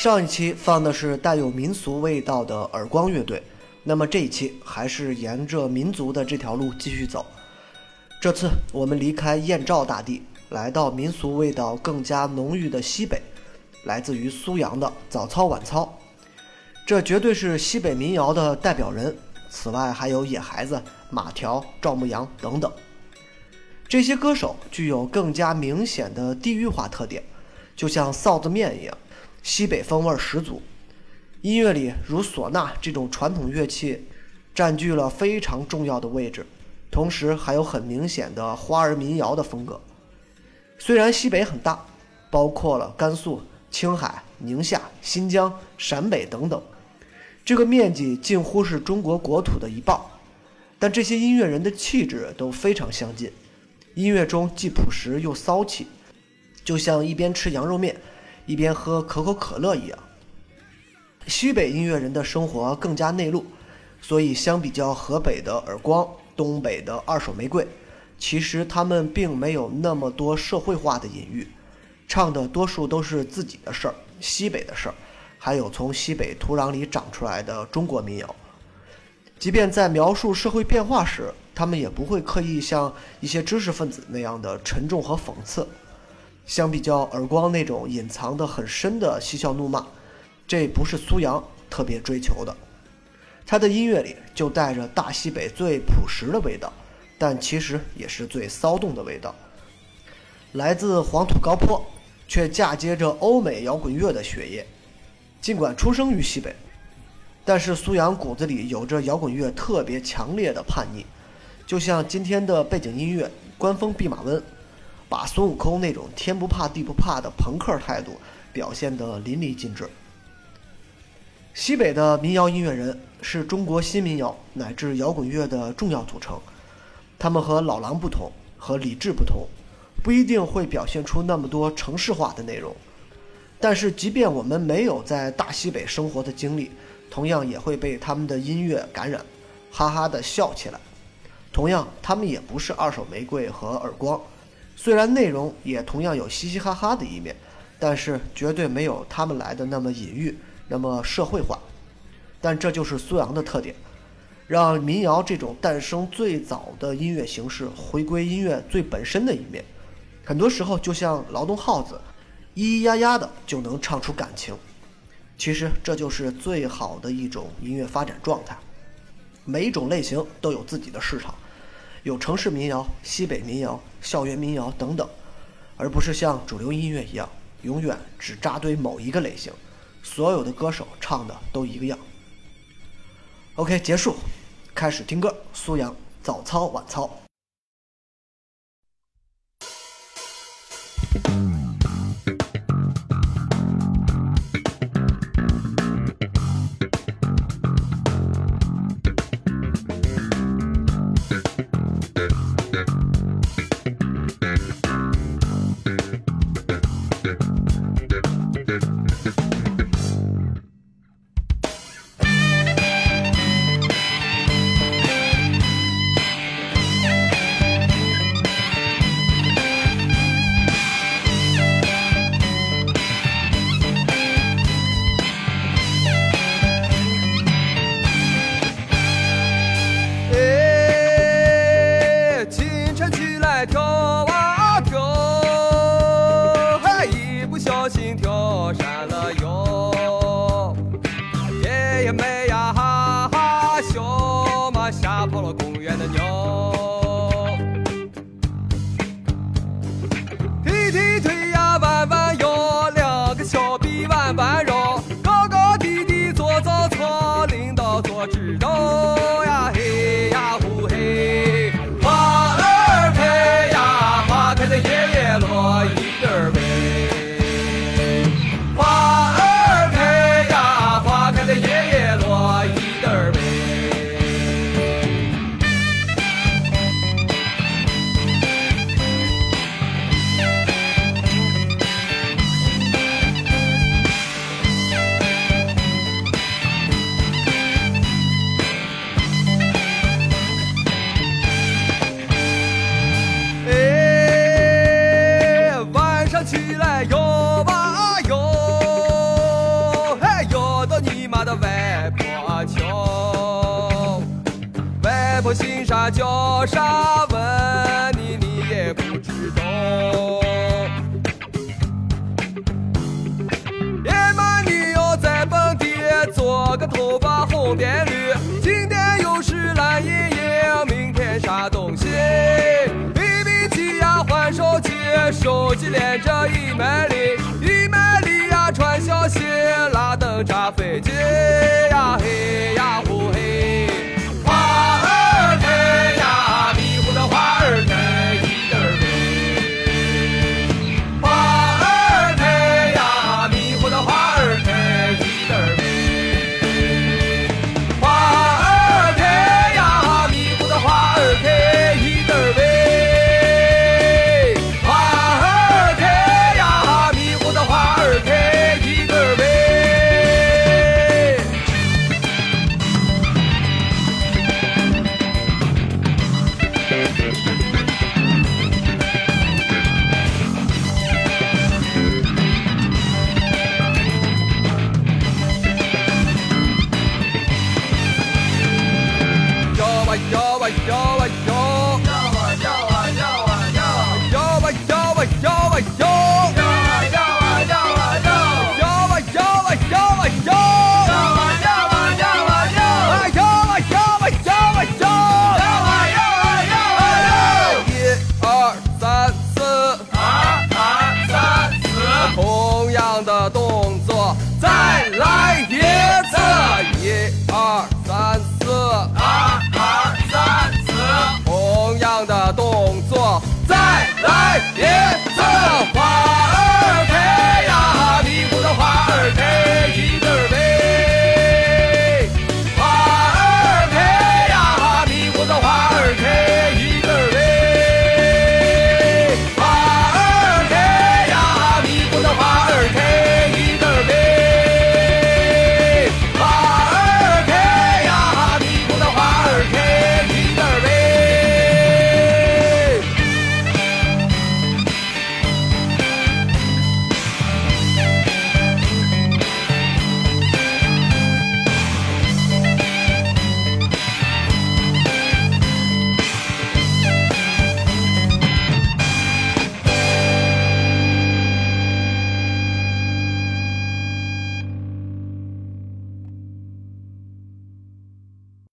上一期放的是带有民俗味道的耳光乐队，那么这一期还是沿着民族的这条路继续走。这次我们离开燕赵大地，来到民俗味道更加浓郁的西北，来自于苏阳的早操晚操，这绝对是西北民谣的代表人。此外还有野孩子、马条、赵牧阳等等，这些歌手具有更加明显的地域化特点，就像臊子面一样。西北风味十足，音乐里如唢呐这种传统乐器占据了非常重要的位置，同时还有很明显的花儿民谣的风格。虽然西北很大，包括了甘肃、青海、宁夏、新疆、陕北等等，这个面积近乎是中国国土的一半，但这些音乐人的气质都非常相近，音乐中既朴实又骚气，就像一边吃羊肉面。一边喝可口可乐一样。西北音乐人的生活更加内陆，所以相比较河北的耳光、东北的二手玫瑰，其实他们并没有那么多社会化的隐喻，唱的多数都是自己的事儿、西北的事儿，还有从西北土壤里长出来的中国民谣。即便在描述社会变化时，他们也不会刻意像一些知识分子那样的沉重和讽刺。相比较耳光那种隐藏的很深的嬉笑怒骂，这不是苏阳特别追求的。他的音乐里就带着大西北最朴实的味道，但其实也是最骚动的味道。来自黄土高坡，却嫁接着欧美摇滚乐的血液。尽管出生于西北，但是苏阳骨子里有着摇滚乐特别强烈的叛逆，就像今天的背景音乐《官风弼马温》。把孙悟空那种天不怕地不怕的朋克态度表现得淋漓尽致。西北的民谣音乐人是中国新民谣乃至摇滚乐的重要组成，他们和老狼不同，和李志不同，不一定会表现出那么多城市化的内容。但是，即便我们没有在大西北生活的经历，同样也会被他们的音乐感染，哈哈的笑起来。同样，他们也不是二手玫瑰和耳光。虽然内容也同样有嘻嘻哈哈的一面，但是绝对没有他们来的那么隐喻，那么社会化。但这就是苏阳的特点，让民谣这种诞生最早的音乐形式回归音乐最本身的一面。很多时候就像劳动号子，咿咿呀呀的就能唱出感情。其实这就是最好的一种音乐发展状态。每一种类型都有自己的市场。有城市民谣、西北民谣、校园民谣等等，而不是像主流音乐一样，永远只扎堆某一个类型，所有的歌手唱的都一个样。OK，结束，开始听歌。苏阳，早操晚操。打跑了公园的牛踢踢腿呀弯弯腰两个小臂弯弯绕高高低低做早操领导做指导外婆姓啥叫啥？问你你也不知道。爷们，你要在本地做个头发红变绿，今天又是蓝莹莹，明天啥东西？明明鸡呀换手机，手机连着一美丽，一美丽呀传消息，拉登炸飞机。like all like.